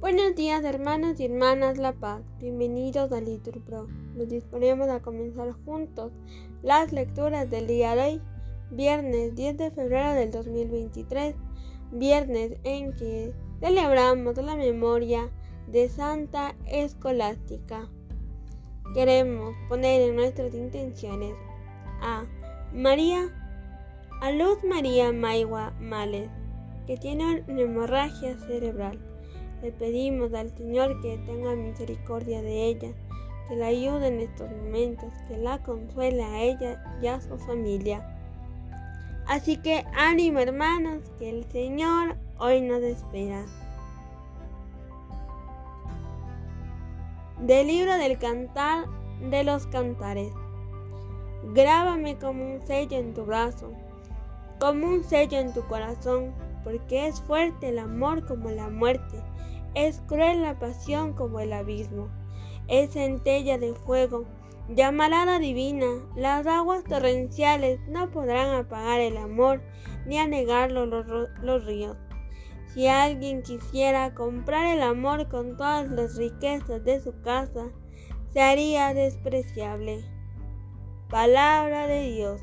Buenos días hermanos y hermanas La Paz, bienvenidos a Litur Pro. Nos disponemos a comenzar juntos las lecturas del día de hoy, viernes 10 de febrero del 2023, viernes en que celebramos la memoria de Santa Escolástica. Queremos poner en nuestras intenciones a María, a Luz María Maigua Males, que tiene una hemorragia cerebral le pedimos al Señor que tenga misericordia de ella, que la ayude en estos momentos, que la consuele a ella y a su familia. Así que ánimo hermanos, que el Señor hoy nos espera. Del libro del cantar de los cantares. Grábame como un sello en tu brazo, como un sello en tu corazón, porque es fuerte el amor como la muerte es cruel la pasión como el abismo, es centella de fuego, llamarada divina, las aguas torrenciales no podrán apagar el amor ni anegarlo los, ríos. Si alguien quisiera comprar el amor con todas las riquezas de su casa, se haría despreciable. Palabra de Dios.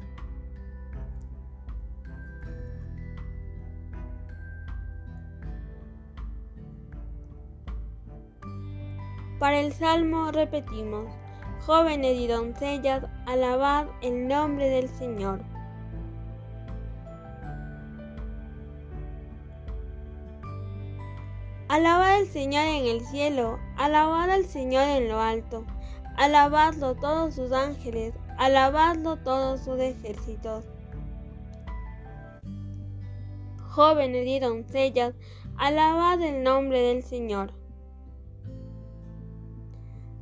Para el Salmo repetimos, jóvenes y doncellas, alabad el nombre del Señor. Alabad al Señor en el cielo, alabad al Señor en lo alto, alabadlo todos sus ángeles, alabadlo todos sus ejércitos. Jóvenes y doncellas, alabad el nombre del Señor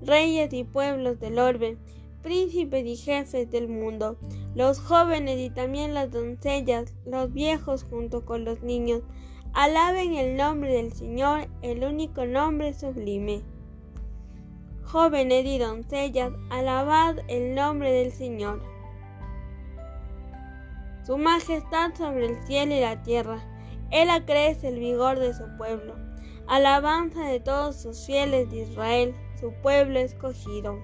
reyes y pueblos del orbe, príncipes y jefes del mundo, los jóvenes y también las doncellas, los viejos junto con los niños, alaben el nombre del Señor, el único nombre sublime. Jóvenes y doncellas, alabad el nombre del Señor. Su majestad sobre el cielo y la tierra, Él acrece el vigor de su pueblo, alabanza de todos sus fieles de Israel su pueblo escogido.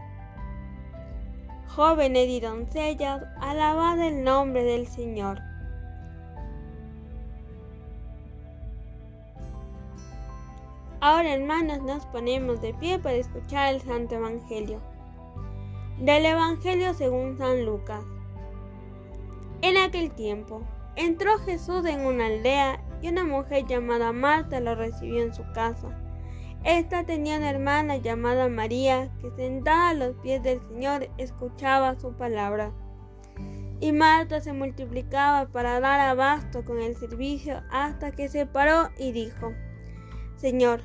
Jóvenes y doncellas, alabad el nombre del Señor. Ahora hermanos nos ponemos de pie para escuchar el Santo Evangelio. Del Evangelio según San Lucas. En aquel tiempo, entró Jesús en una aldea y una mujer llamada Marta lo recibió en su casa. Esta tenía una hermana llamada María, que sentada a los pies del Señor escuchaba su palabra. Y Marta se multiplicaba para dar abasto con el servicio hasta que se paró y dijo, Señor,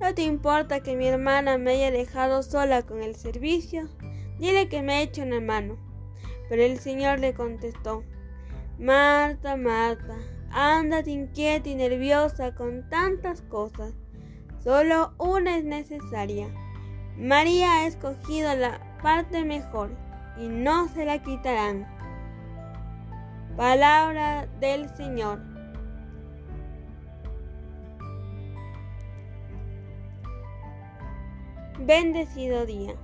¿no te importa que mi hermana me haya dejado sola con el servicio? Dile que me eche una mano. Pero el Señor le contestó, Marta, Marta, ándate inquieta y nerviosa con tantas cosas Solo una es necesaria. María ha escogido la parte mejor y no se la quitarán. Palabra del Señor. Bendecido día.